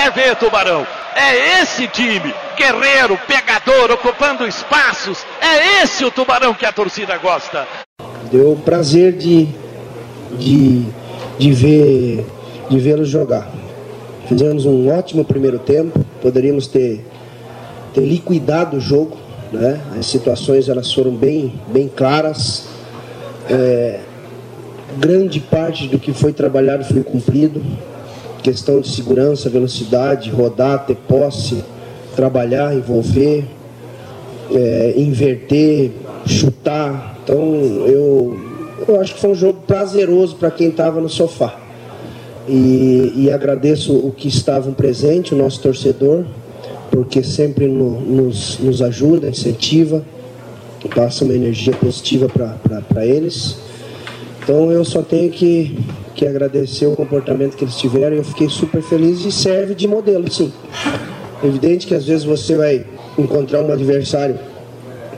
quer ver, Tubarão. É esse time, guerreiro, pegador, ocupando espaços. É esse o Tubarão que a torcida gosta. Deu prazer de, de, de ver de vê-los jogar. Fizemos um ótimo primeiro tempo, poderíamos ter, ter liquidado o jogo, né? As situações elas foram bem, bem claras. É, grande parte do que foi trabalhado foi cumprido. Questão de segurança, velocidade, rodar, ter posse, trabalhar, envolver, é, inverter, chutar. Então eu, eu acho que foi um jogo prazeroso para quem estava no sofá. E, e, agradeço o que estavam presentes, o nosso torcedor, porque sempre no, nos, nos ajuda, incentiva, passa uma energia positiva para eles. Então eu só tenho que, que agradecer o comportamento que eles tiveram. Eu fiquei super feliz e serve de modelo, sim. Evidente que às vezes você vai encontrar um adversário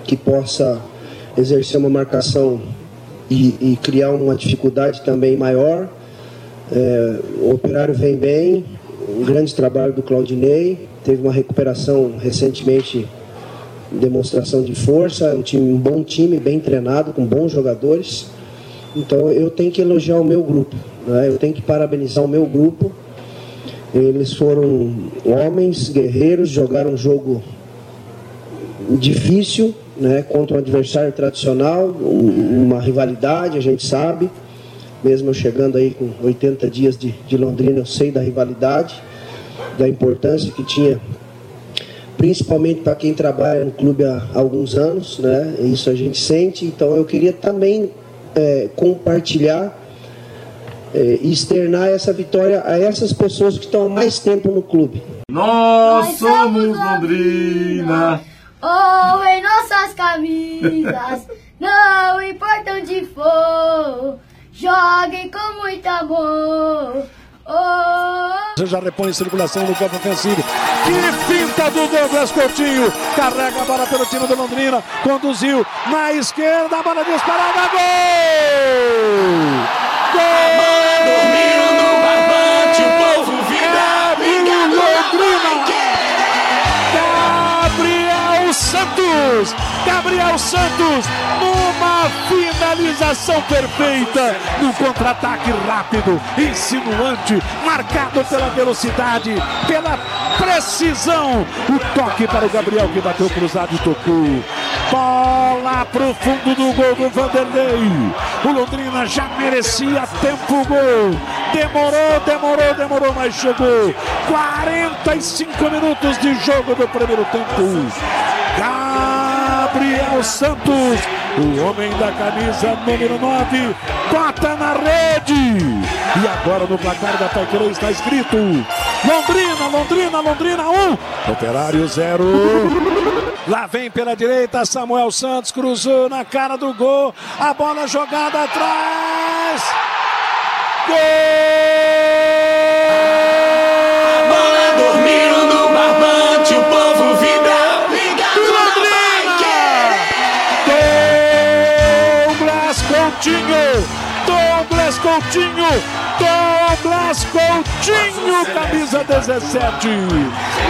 que possa exercer uma marcação e, e criar uma dificuldade também maior é, o Operário vem bem, um grande trabalho do Claudinei, teve uma recuperação recentemente, demonstração de força, um, time, um bom time, bem treinado, com bons jogadores. Então eu tenho que elogiar o meu grupo, né? eu tenho que parabenizar o meu grupo. Eles foram homens, guerreiros, jogaram um jogo difícil, né, contra um adversário tradicional, uma rivalidade, a gente sabe. Mesmo eu chegando aí com 80 dias de, de Londrina, eu sei da rivalidade, da importância que tinha, principalmente para quem trabalha no clube há alguns anos, né? Isso a gente sente. Então eu queria também é, compartilhar é, e externar essa vitória a essas pessoas que estão há mais tempo no clube. Nós, Nós somos Londrina! Oh, em nossas camisas, não importa onde for. Joguem com muito amor. Oh. Você já repõe em circulação no campo ofensivo. Que finta do Douglas Coutinho. Carrega a bola pelo time do Londrina. Conduziu na esquerda. A bola disparada. Gol! Gol! Santos, Gabriel Santos, numa finalização perfeita, no contra-ataque rápido, insinuante, marcado pela velocidade, pela precisão. O toque para o Gabriel que bateu cruzado e tocou. Bola pro fundo do gol do Vanderlei. O Londrina já merecia tempo gol. Demorou, demorou, demorou, mas chegou. 45 minutos de jogo do primeiro tempo. Gabriel Santos, o homem da camisa número 9, bota na rede. E agora no placar da Paiquerê está escrito: Londrina, Londrina, Londrina 1, Operário 0. Lá vem pela direita Samuel Santos, cruzou na cara do gol, a bola jogada atrás. Gol! Coutinho, Douglas Coutinho, camisa 17.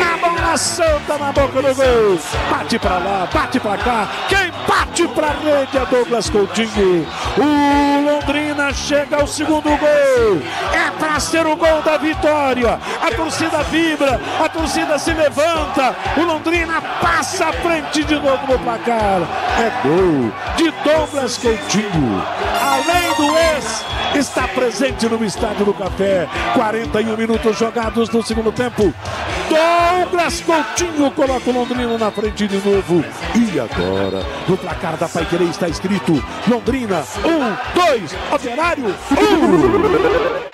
Na bola santa na boca do gol. Bate pra lá, bate pra cá. Quem bate pra rede é Douglas Coutinho. O Londrina chega ao segundo gol. É pra ser o gol da vitória. A torcida vibra, a torcida se levanta. O Londrina passa à frente de novo no placar. É gol de Douglas Coutinho. Além do ex, está presente no estádio do Café. 41 minutos jogados no segundo tempo. Douglas Coutinho coloca o Londrina na frente de novo. E agora, no placar da Paiquerê está escrito Londrina 1, 2, Operário 1.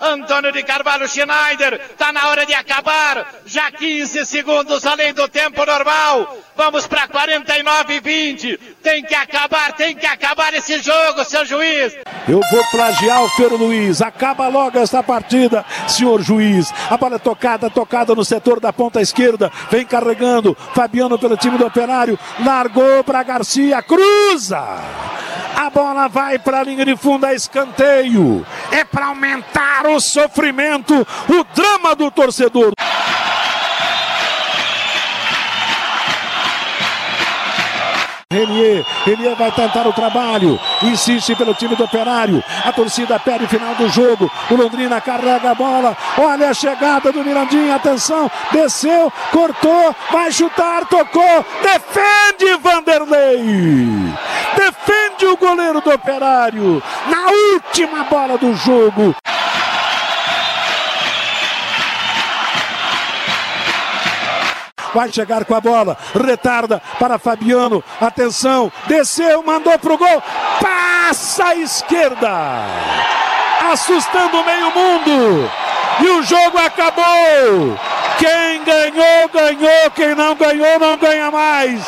Antônio de Carvalho Schneider. Tá na hora de acabar. Já 15 segundos além do tempo normal. Vamos para 49 e 20. Tem que acabar, tem que acabar esse jogo, seu juiz. Eu vou plagiar o Fer Luiz. Acaba logo esta partida, senhor juiz. A bola é tocada, tocada no setor da ponta esquerda. Vem carregando. Fabiano pelo time do Operário. Largou para Garcia. Cruza. A bola vai para a linha de fundo, é escanteio. É para aumentar o sofrimento, o drama do torcedor. Renier, Renier vai tentar o trabalho, insiste pelo time do Operário, a torcida pede final do jogo, o Londrina carrega a bola, olha a chegada do Mirandinha, atenção, desceu, cortou, vai chutar, tocou, defende Vanderlei, defende o do Operário, na última bola do jogo. vai chegar com a bola, retarda para Fabiano, atenção, desceu, mandou pro gol, passa à esquerda, assustando o meio mundo, e o jogo acabou. Quem ganhou, ganhou, quem não ganhou, não ganha mais.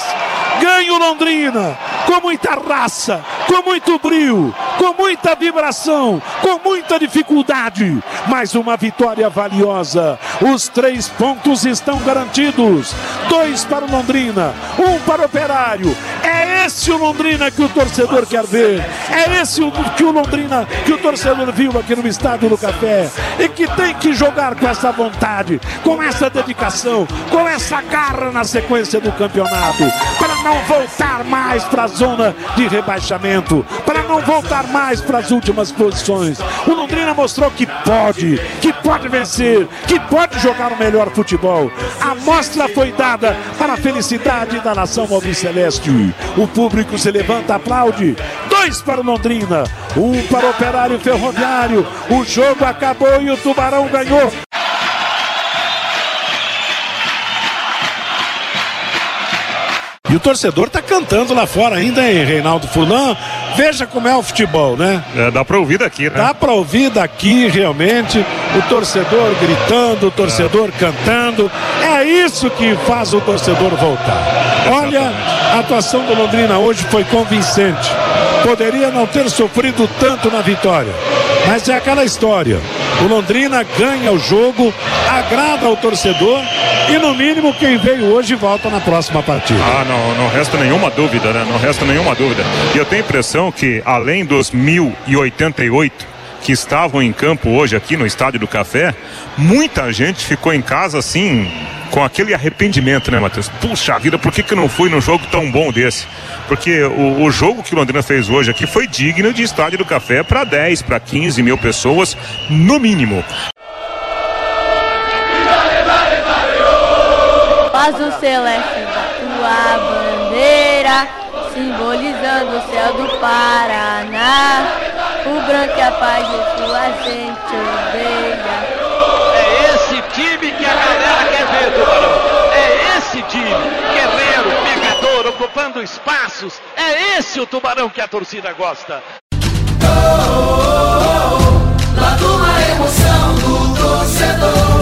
Ganha o Londrina com muita raça, com muito brilho, com muita vibração, com muita dificuldade, mas uma vitória valiosa. Os três pontos estão garantidos: dois para o Londrina, um para o Operário. É esse o Londrina que o torcedor quer ver. É esse o que o Londrina que o torcedor viu aqui no Estádio do Café e que tem que jogar com essa vontade, com essa dedicação, com essa garra na sequência do campeonato, para não voltar mais para a zona de rebaixamento, para não voltar mais para as últimas posições. O Londrina mostrou que pode, que pode vencer, que pode jogar o melhor futebol. A mostra foi dada para a felicidade da nação alviceleste. O público se levanta, aplaude. Dois para o Londrina, um para o Operário Ferroviário. O jogo acabou e o Tubarão ganhou. E o torcedor tá cantando lá fora ainda, hein, Reinaldo Furlan? Veja como é o futebol, né? É, dá pra ouvir daqui, né? Dá pra ouvir daqui, realmente, o torcedor gritando, o torcedor é. cantando. É isso que faz o torcedor voltar. Olha, a atuação do Londrina hoje foi convincente. Poderia não ter sofrido tanto na vitória. Mas é aquela história. O Londrina ganha o jogo, agrada ao torcedor e no mínimo quem veio hoje volta na próxima partida. Ah, não, não resta nenhuma dúvida, né? Não resta nenhuma dúvida. E eu tenho a impressão que além dos 1088 que estavam em campo hoje aqui no Estádio do Café, muita gente ficou em casa assim, com aquele arrependimento, né, Matheus? Puxa vida, por que, que não fui num jogo tão bom desse? Porque o, o jogo que o Londrina fez hoje aqui foi digno de Estádio do Café para 10, para 15 mil pessoas, no mínimo. azul celeste da tua bandeira, simbolizando o céu do Paraná. O branco e a paz de tua gente odeia. É esse time que a galera quer ver, Tubarão. É esse time, guerreiro, pegador, ocupando espaços. É esse o Tubarão que a torcida gosta. Oh, oh, oh, lá uma emoção do torcedor.